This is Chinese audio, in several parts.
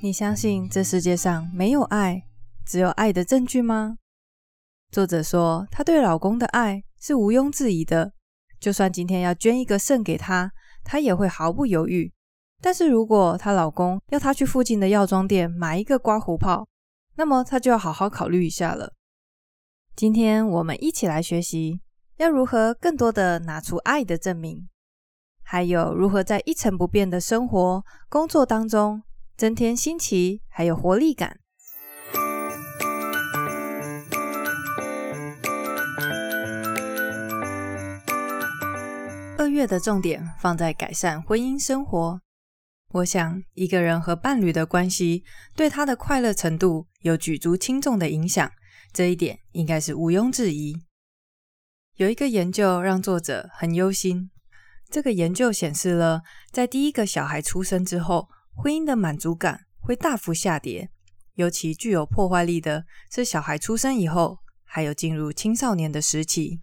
你相信这世界上没有爱，只有爱的证据吗？作者说，她对老公的爱是毋庸置疑的，就算今天要捐一个肾给他，她也会毫不犹豫。但是如果她老公要她去附近的药妆店买一个刮胡泡，那么她就要好好考虑一下了。今天我们一起来学习，要如何更多的拿出爱的证明，还有如何在一成不变的生活、工作当中，增添新奇，还有活力感。二月的重点放在改善婚姻生活。我想，一个人和伴侣的关系，对他的快乐程度有举足轻重的影响，这一点应该是毋庸置疑。有一个研究让作者很忧心。这个研究显示了，在第一个小孩出生之后，婚姻的满足感会大幅下跌，尤其具有破坏力的是小孩出生以后，还有进入青少年的时期。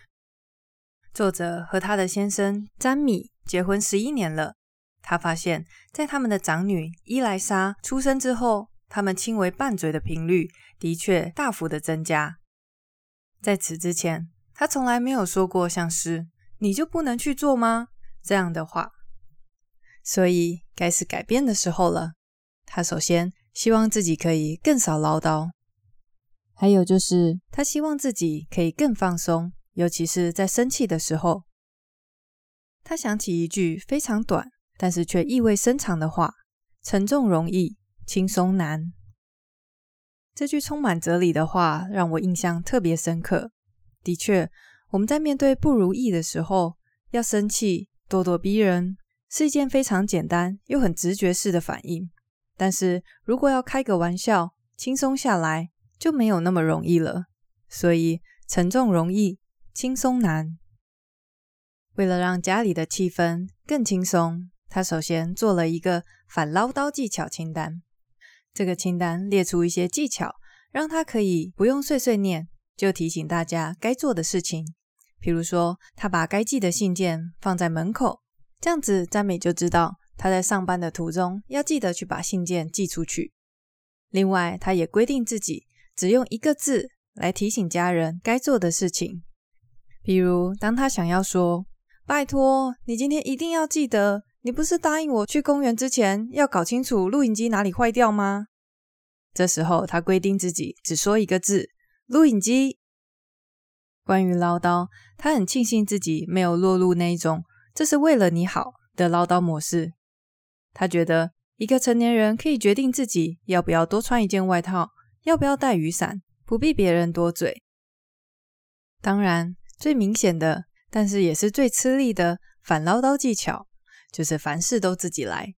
作者和他的先生詹米结婚十一年了，他发现，在他们的长女伊莱莎出生之后，他们亲为拌嘴的频率的确大幅的增加。在此之前，他从来没有说过像是“你就不能去做吗”这样的话。所以，该是改变的时候了。他首先希望自己可以更少唠叨，还有就是他希望自己可以更放松，尤其是在生气的时候。他想起一句非常短，但是却意味深长的话：“沉重容易，轻松难。”这句充满哲理的话让我印象特别深刻。的确，我们在面对不如意的时候，要生气、咄咄逼人。是一件非常简单又很直觉式的反应，但是如果要开个玩笑，轻松下来就没有那么容易了。所以沉重容易，轻松难。为了让家里的气氛更轻松，他首先做了一个反唠叨技巧清单。这个清单列出一些技巧，让他可以不用碎碎念，就提醒大家该做的事情。比如说，他把该寄的信件放在门口。这样子，詹美就知道他在上班的途中要记得去把信件寄出去。另外，他也规定自己只用一个字来提醒家人该做的事情。比如，当他想要说“拜托，你今天一定要记得，你不是答应我去公园之前要搞清楚录影机哪里坏掉吗？”这时候，他规定自己只说一个字：“录影机。”关于唠叨，他很庆幸自己没有落入那一种。这是为了你好的唠叨模式。他觉得一个成年人可以决定自己要不要多穿一件外套，要不要带雨伞，不必别人多嘴。当然，最明显的，但是也是最吃力的反唠叨技巧，就是凡事都自己来。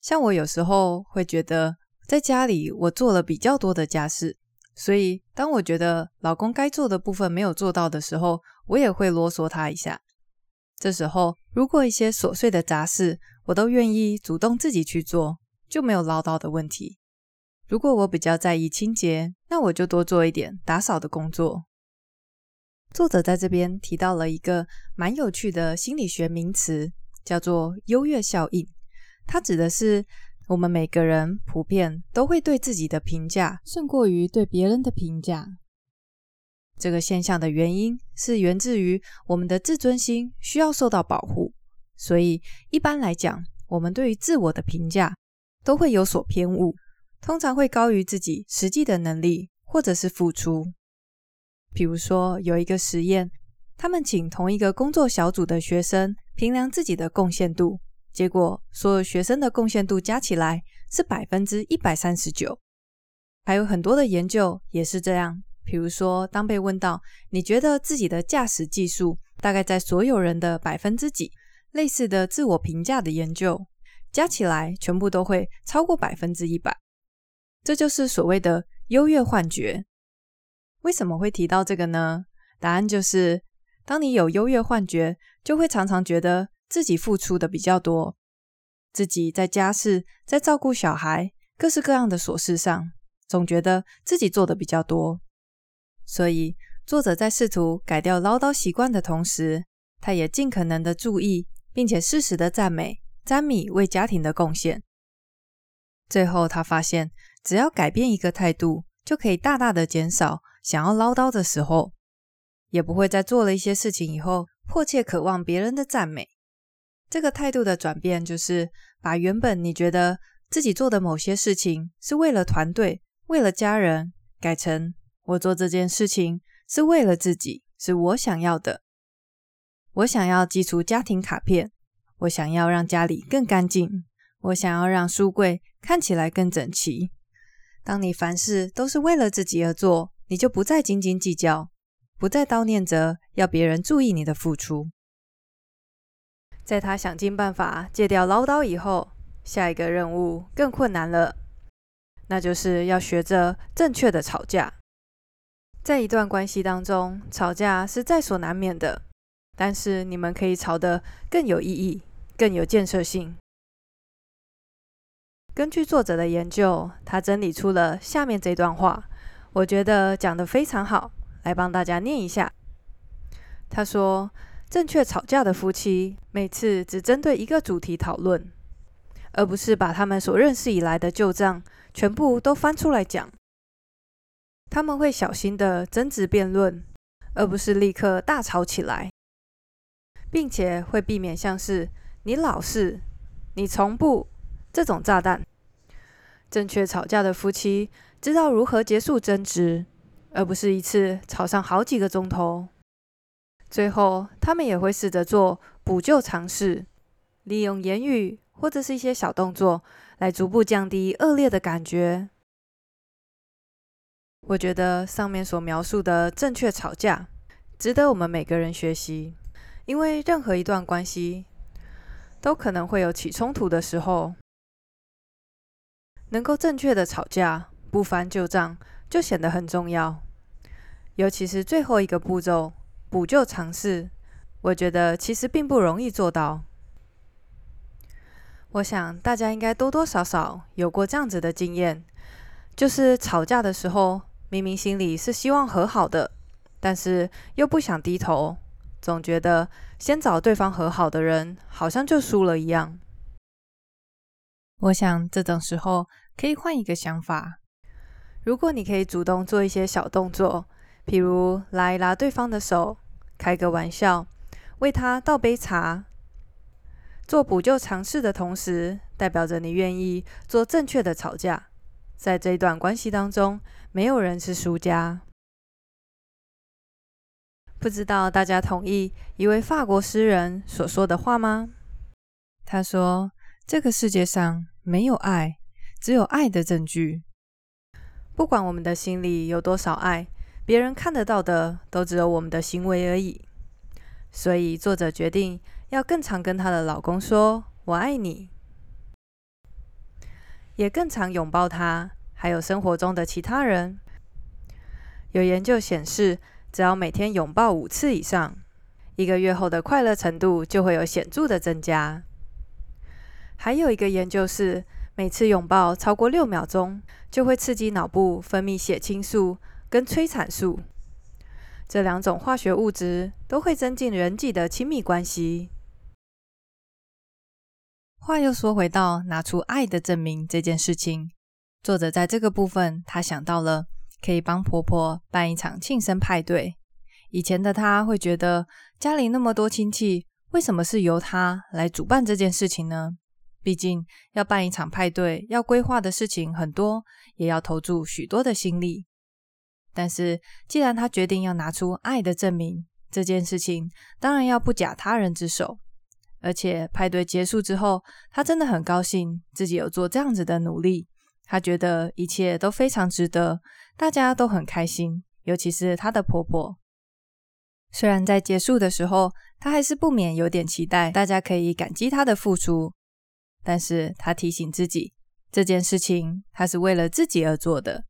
像我有时候会觉得，在家里我做了比较多的家事，所以当我觉得老公该做的部分没有做到的时候，我也会啰嗦他一下。这时候，如果一些琐碎的杂事我都愿意主动自己去做，就没有唠叨的问题。如果我比较在意清洁，那我就多做一点打扫的工作。作者在这边提到了一个蛮有趣的心理学名词，叫做优越效应。它指的是我们每个人普遍都会对自己的评价胜过于对别人的评价。这个现象的原因是源自于我们的自尊心需要受到保护，所以一般来讲，我们对于自我的评价都会有所偏误，通常会高于自己实际的能力或者是付出。比如说，有一个实验，他们请同一个工作小组的学生评量自己的贡献度，结果所有学生的贡献度加起来是百分之一百三十九。还有很多的研究也是这样。比如说，当被问到你觉得自己的驾驶技术大概在所有人的百分之几，类似的自我评价的研究加起来全部都会超过百分之一百，这就是所谓的优越幻觉。为什么会提到这个呢？答案就是，当你有优越幻觉，就会常常觉得自己付出的比较多，自己在家事、在照顾小孩、各式各样的琐事上，总觉得自己做的比较多。所以，作者在试图改掉唠叨习惯的同时，他也尽可能的注意，并且适时的赞美詹米为家庭的贡献。最后，他发现只要改变一个态度，就可以大大的减少想要唠叨的时候，也不会在做了一些事情以后迫切渴望别人的赞美。这个态度的转变，就是把原本你觉得自己做的某些事情是为了团队、为了家人，改成我做这件事情是为了自己，是我想要的。我想要寄出家庭卡片，我想要让家里更干净，我想要让书柜看起来更整齐。当你凡事都是为了自己而做，你就不再斤斤计较，不再叨念着要别人注意你的付出。在他想尽办法戒掉唠叨以后，下一个任务更困难了，那就是要学着正确的吵架。在一段关系当中，吵架是在所难免的，但是你们可以吵得更有意义、更有建设性。根据作者的研究，他整理出了下面这段话，我觉得讲得非常好，来帮大家念一下。他说。正确吵架的夫妻，每次只针对一个主题讨论，而不是把他们所认识以来的旧账全部都翻出来讲。他们会小心的争执辩论，而不是立刻大吵起来，并且会避免像是“你老是”“你从不”这种炸弹。正确吵架的夫妻知道如何结束争执，而不是一次吵上好几个钟头。最后，他们也会试着做补救尝试，利用言语或者是一些小动作来逐步降低恶劣的感觉。我觉得上面所描述的正确吵架，值得我们每个人学习，因为任何一段关系都可能会有起冲突的时候，能够正确的吵架，不翻旧账，就显得很重要，尤其是最后一个步骤。补救尝试，我觉得其实并不容易做到。我想大家应该多多少少有过这样子的经验，就是吵架的时候，明明心里是希望和好的，但是又不想低头，总觉得先找对方和好的人，好像就输了一样。我想这种时候可以换一个想法，如果你可以主动做一些小动作，譬如拉一拉对方的手。开个玩笑，为他倒杯茶，做补救尝试的同时，代表着你愿意做正确的吵架。在这一段关系当中，没有人是输家。不知道大家同意一位法国诗人所说的话吗？他说：“这个世界上没有爱，只有爱的证据。不管我们的心里有多少爱。”别人看得到的都只有我们的行为而已，所以作者决定要更常跟她的老公说“我爱你”，也更常拥抱他，还有生活中的其他人。有研究显示，只要每天拥抱五次以上，一个月后的快乐程度就会有显著的增加。还有一个研究是，每次拥抱超过六秒钟，就会刺激脑部分泌血清素。跟催产素这两种化学物质都会增进人际的亲密关系。话又说回到拿出爱的证明这件事情，作者在这个部分，他想到了可以帮婆婆办一场庆生派对。以前的他会觉得家里那么多亲戚，为什么是由他来主办这件事情呢？毕竟要办一场派对，要规划的事情很多，也要投注许多的心力。但是，既然他决定要拿出爱的证明，这件事情当然要不假他人之手。而且派对结束之后，他真的很高兴自己有做这样子的努力。他觉得一切都非常值得，大家都很开心，尤其是他的婆婆。虽然在结束的时候，他还是不免有点期待大家可以感激他的付出，但是他提醒自己，这件事情他是为了自己而做的。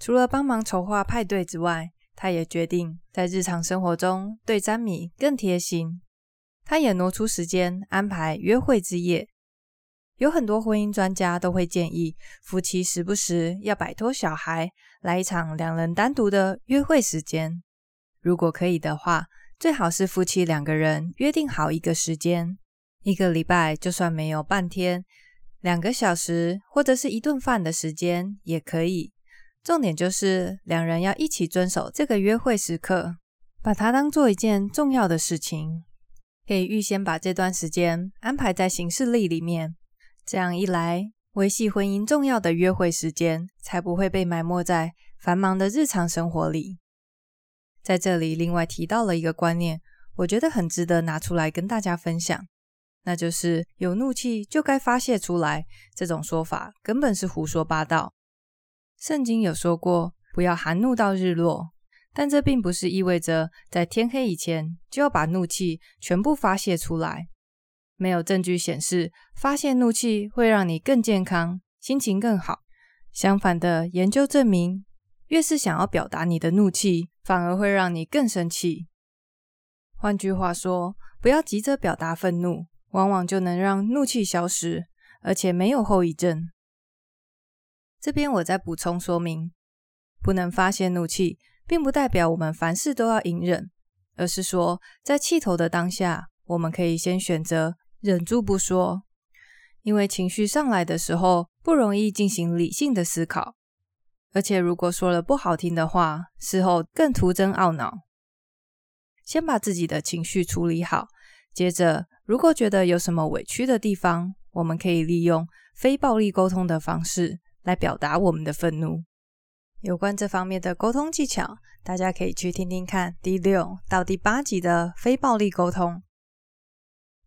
除了帮忙筹划派对之外，他也决定在日常生活中对詹米更贴心。他也挪出时间安排约会之夜。有很多婚姻专家都会建议夫妻时不时要摆脱小孩，来一场两人单独的约会时间。如果可以的话，最好是夫妻两个人约定好一个时间，一个礼拜就算没有半天，两个小时或者是一顿饭的时间也可以。重点就是两人要一起遵守这个约会时刻，把它当做一件重要的事情，可以预先把这段时间安排在行事历里面。这样一来，维系婚姻重要的约会时间才不会被埋没在繁忙的日常生活里。在这里，另外提到了一个观念，我觉得很值得拿出来跟大家分享，那就是有怒气就该发泄出来，这种说法根本是胡说八道。圣经有说过，不要含怒到日落，但这并不是意味着在天黑以前就要把怒气全部发泄出来。没有证据显示发泄怒气会让你更健康、心情更好。相反的，研究证明，越是想要表达你的怒气，反而会让你更生气。换句话说，不要急着表达愤怒，往往就能让怒气消失，而且没有后遗症。这边我再补充说明，不能发泄怒气，并不代表我们凡事都要隐忍，而是说，在气头的当下，我们可以先选择忍住不说，因为情绪上来的时候，不容易进行理性的思考，而且如果说了不好听的话，事后更徒增懊恼。先把自己的情绪处理好，接着，如果觉得有什么委屈的地方，我们可以利用非暴力沟通的方式。来表达我们的愤怒。有关这方面的沟通技巧，大家可以去听听看第六到第八集的非暴力沟通。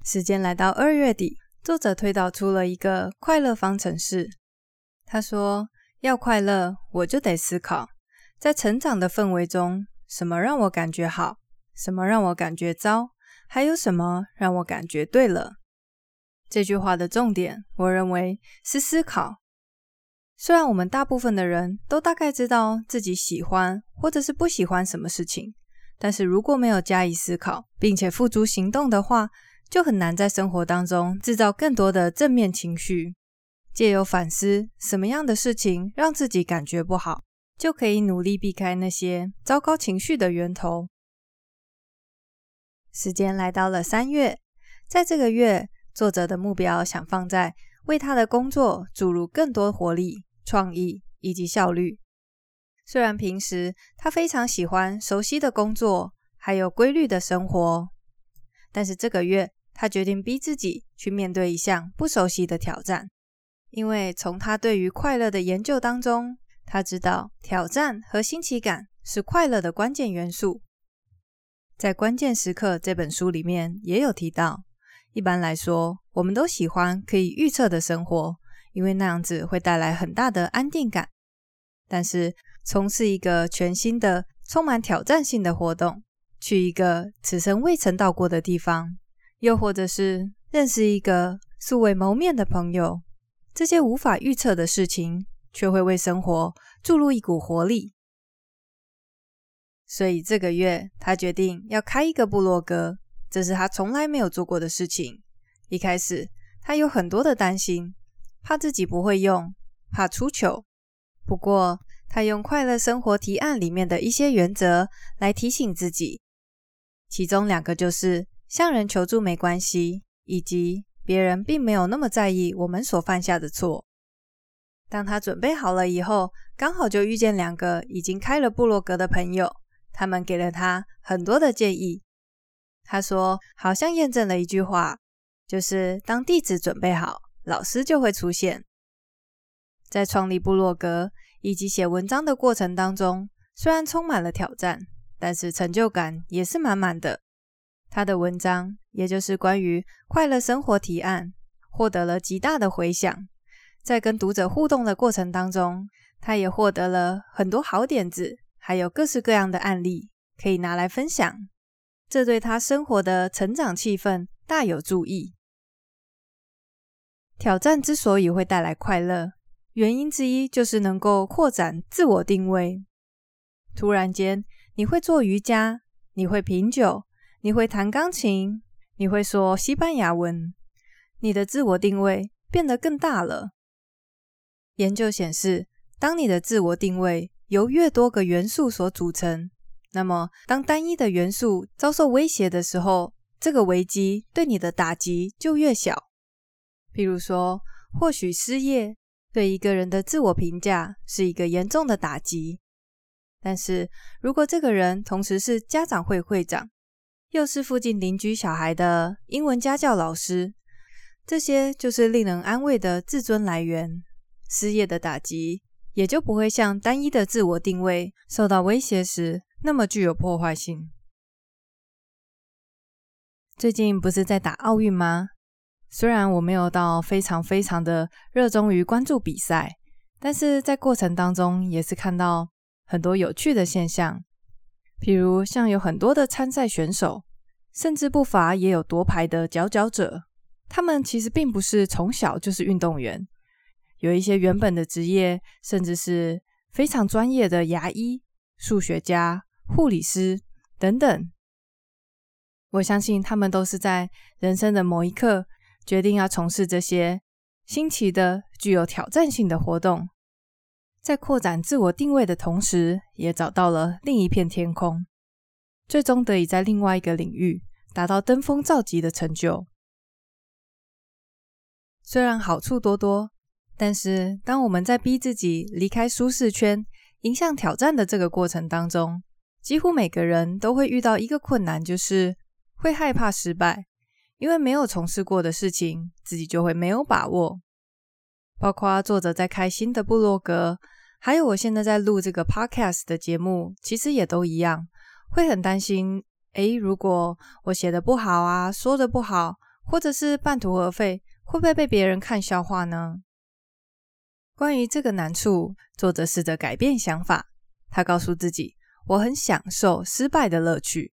时间来到二月底，作者推导出了一个快乐方程式。他说：“要快乐，我就得思考，在成长的氛围中，什么让我感觉好，什么让我感觉糟，还有什么让我感觉对了。”这句话的重点，我认为是思考。虽然我们大部分的人都大概知道自己喜欢或者是不喜欢什么事情，但是如果没有加以思考，并且付诸行动的话，就很难在生活当中制造更多的正面情绪。借由反思什么样的事情让自己感觉不好，就可以努力避开那些糟糕情绪的源头。时间来到了三月，在这个月，作者的目标想放在为他的工作注入更多活力。创意以及效率。虽然平时他非常喜欢熟悉的工作，还有规律的生活，但是这个月他决定逼自己去面对一项不熟悉的挑战。因为从他对于快乐的研究当中，他知道挑战和新奇感是快乐的关键元素。在《关键时刻》这本书里面也有提到，一般来说，我们都喜欢可以预测的生活。因为那样子会带来很大的安定感，但是从事一个全新的、充满挑战性的活动，去一个此生未曾到过的地方，又或者是认识一个素未谋面的朋友，这些无法预测的事情，却会为生活注入一股活力。所以这个月，他决定要开一个部落格，这是他从来没有做过的事情。一开始，他有很多的担心。怕自己不会用，怕出糗。不过，他用快乐生活提案里面的一些原则来提醒自己，其中两个就是向人求助没关系，以及别人并没有那么在意我们所犯下的错。当他准备好了以后，刚好就遇见两个已经开了部落格的朋友，他们给了他很多的建议。他说，好像验证了一句话，就是当地址准备好。老师就会出现。在创立部落格以及写文章的过程当中，虽然充满了挑战，但是成就感也是满满的。他的文章，也就是关于快乐生活提案，获得了极大的回响。在跟读者互动的过程当中，他也获得了很多好点子，还有各式各样的案例可以拿来分享。这对他生活的成长气氛大有助益。挑战之所以会带来快乐，原因之一就是能够扩展自我定位。突然间，你会做瑜伽，你会品酒，你会弹钢琴，你会说西班牙文，你的自我定位变得更大了。研究显示，当你的自我定位由越多个元素所组成，那么当单一的元素遭受威胁的时候，这个危机对你的打击就越小。比如说，或许失业对一个人的自我评价是一个严重的打击。但是如果这个人同时是家长会会长，又是附近邻居小孩的英文家教老师，这些就是令人安慰的自尊来源。失业的打击也就不会像单一的自我定位受到威胁时那么具有破坏性。最近不是在打奥运吗？虽然我没有到非常非常的热衷于关注比赛，但是在过程当中也是看到很多有趣的现象，比如像有很多的参赛选手，甚至不乏也有夺牌的佼佼者。他们其实并不是从小就是运动员，有一些原本的职业，甚至是非常专业的牙医、数学家、护理师等等。我相信他们都是在人生的某一刻决定要从事这些新奇的、具有挑战性的活动，在扩展自我定位的同时，也找到了另一片天空，最终得以在另外一个领域达到登峰造极的成就。虽然好处多多，但是当我们在逼自己离开舒适圈、迎向挑战的这个过程当中，几乎每个人都会遇到一个困难，就是。会害怕失败，因为没有从事过的事情，自己就会没有把握。包括作者在开新的部落格，还有我现在在录这个 podcast 的节目，其实也都一样，会很担心：诶，如果我写的不好啊，说的不好，或者是半途而废，会不会被别人看笑话呢？关于这个难处，作者试着改变想法，他告诉自己：我很享受失败的乐趣。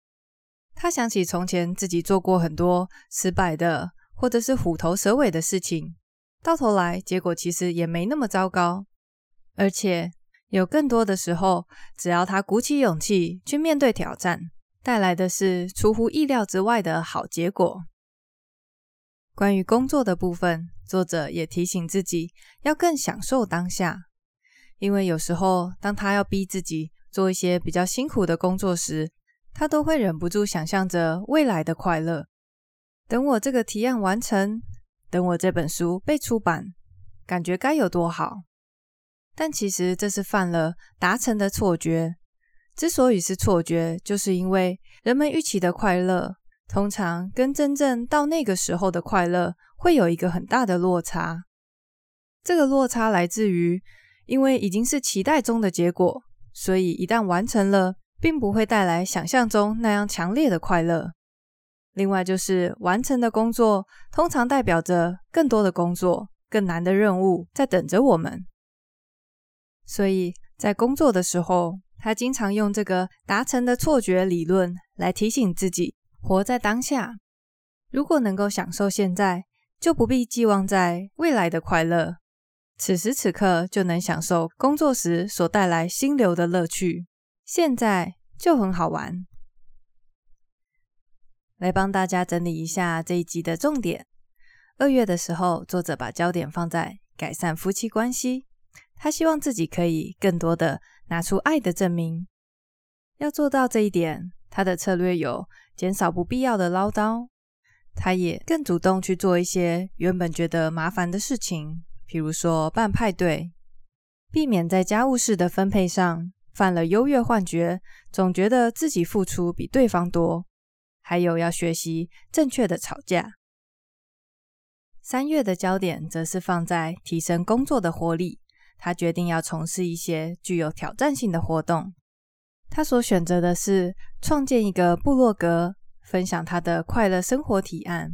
他想起从前自己做过很多失败的，或者是虎头蛇尾的事情，到头来结果其实也没那么糟糕，而且有更多的时候，只要他鼓起勇气去面对挑战，带来的是出乎意料之外的好结果。关于工作的部分，作者也提醒自己要更享受当下，因为有时候当他要逼自己做一些比较辛苦的工作时，他都会忍不住想象着未来的快乐。等我这个提案完成，等我这本书被出版，感觉该有多好。但其实这是犯了达成的错觉。之所以是错觉，就是因为人们预期的快乐，通常跟真正到那个时候的快乐会有一个很大的落差。这个落差来自于，因为已经是期待中的结果，所以一旦完成了。并不会带来想象中那样强烈的快乐。另外，就是完成的工作通常代表着更多的工作、更难的任务在等着我们。所以在工作的时候，他经常用这个达成的错觉理论来提醒自己活在当下。如果能够享受现在，就不必寄望在未来的快乐。此时此刻就能享受工作时所带来心流的乐趣。现在就很好玩，来帮大家整理一下这一集的重点。二月的时候，作者把焦点放在改善夫妻关系，他希望自己可以更多的拿出爱的证明。要做到这一点，他的策略有减少不必要的唠叨，他也更主动去做一些原本觉得麻烦的事情，比如说办派对，避免在家务事的分配上。犯了优越幻觉，总觉得自己付出比对方多，还有要学习正确的吵架。三月的焦点则是放在提升工作的活力，他决定要从事一些具有挑战性的活动。他所选择的是创建一个部落格，分享他的快乐生活提案。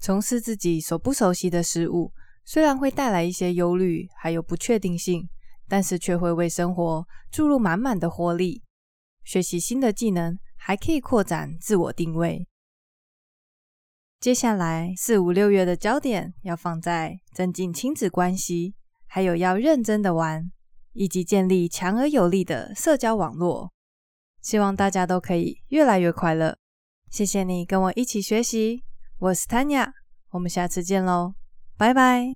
从事自己所不熟悉的事物，虽然会带来一些忧虑，还有不确定性。但是却会为生活注入满满的活力。学习新的技能，还可以扩展自我定位。接下来四五六月的焦点要放在增进亲子关系，还有要认真的玩，以及建立强而有力的社交网络。希望大家都可以越来越快乐。谢谢你跟我一起学习，我是 Tanya，我们下次见喽，拜拜。